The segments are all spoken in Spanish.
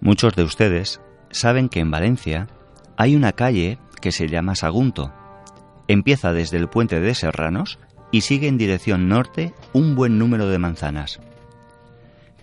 Muchos de ustedes saben que en Valencia hay una calle que se llama Sagunto. Empieza desde el puente de Serranos y sigue en dirección norte un buen número de manzanas.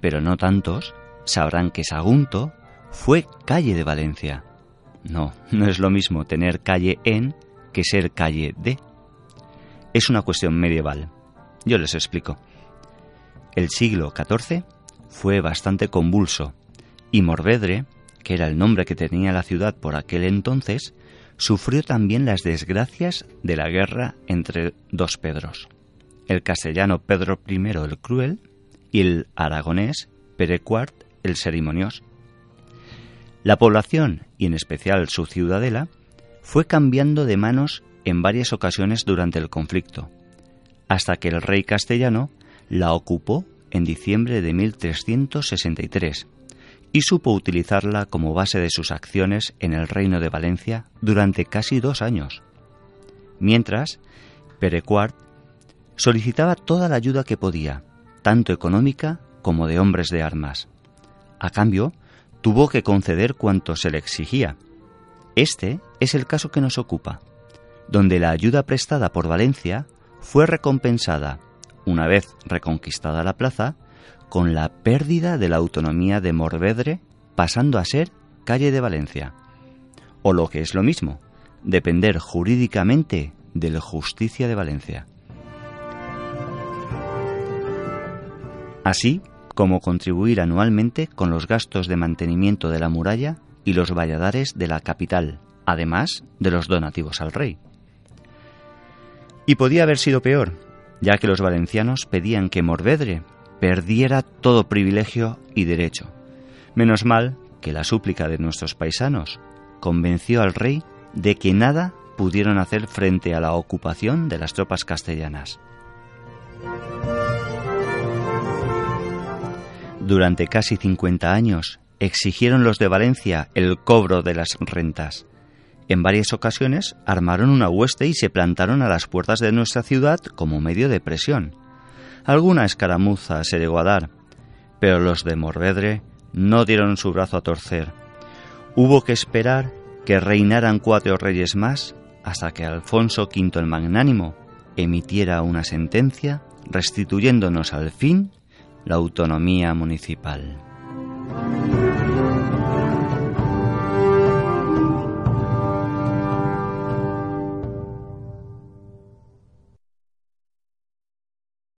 Pero no tantos sabrán que Sagunto fue calle de Valencia. No, no es lo mismo tener calle en que ser calle de. Es una cuestión medieval. Yo les explico. El siglo XIV fue bastante convulso y Morvedre, que era el nombre que tenía la ciudad por aquel entonces, sufrió también las desgracias de la guerra entre dos Pedros, el castellano Pedro I el Cruel y el aragonés Perecuart el Cerimonios. La población, y en especial su ciudadela, fue cambiando de manos en varias ocasiones durante el conflicto, hasta que el rey castellano la ocupó en diciembre de 1363 y supo utilizarla como base de sus acciones en el reino de Valencia durante casi dos años. Mientras, Perecuart solicitaba toda la ayuda que podía, tanto económica como de hombres de armas. A cambio, tuvo que conceder cuanto se le exigía. Este es el caso que nos ocupa, donde la ayuda prestada por Valencia fue recompensada, una vez reconquistada la plaza, con la pérdida de la autonomía de Morvedre pasando a ser calle de Valencia. O lo que es lo mismo, depender jurídicamente de la justicia de Valencia. Así como contribuir anualmente con los gastos de mantenimiento de la muralla y los valladares de la capital, además de los donativos al rey. Y podía haber sido peor, ya que los valencianos pedían que Morvedre perdiera todo privilegio y derecho. Menos mal que la súplica de nuestros paisanos convenció al rey de que nada pudieron hacer frente a la ocupación de las tropas castellanas. Durante casi 50 años exigieron los de Valencia el cobro de las rentas. En varias ocasiones armaron una hueste y se plantaron a las puertas de nuestra ciudad como medio de presión. Alguna escaramuza se llegó a dar, pero los de Morvedre no dieron su brazo a torcer. Hubo que esperar que reinaran cuatro reyes más hasta que Alfonso V el Magnánimo emitiera una sentencia restituyéndonos al fin la autonomía municipal.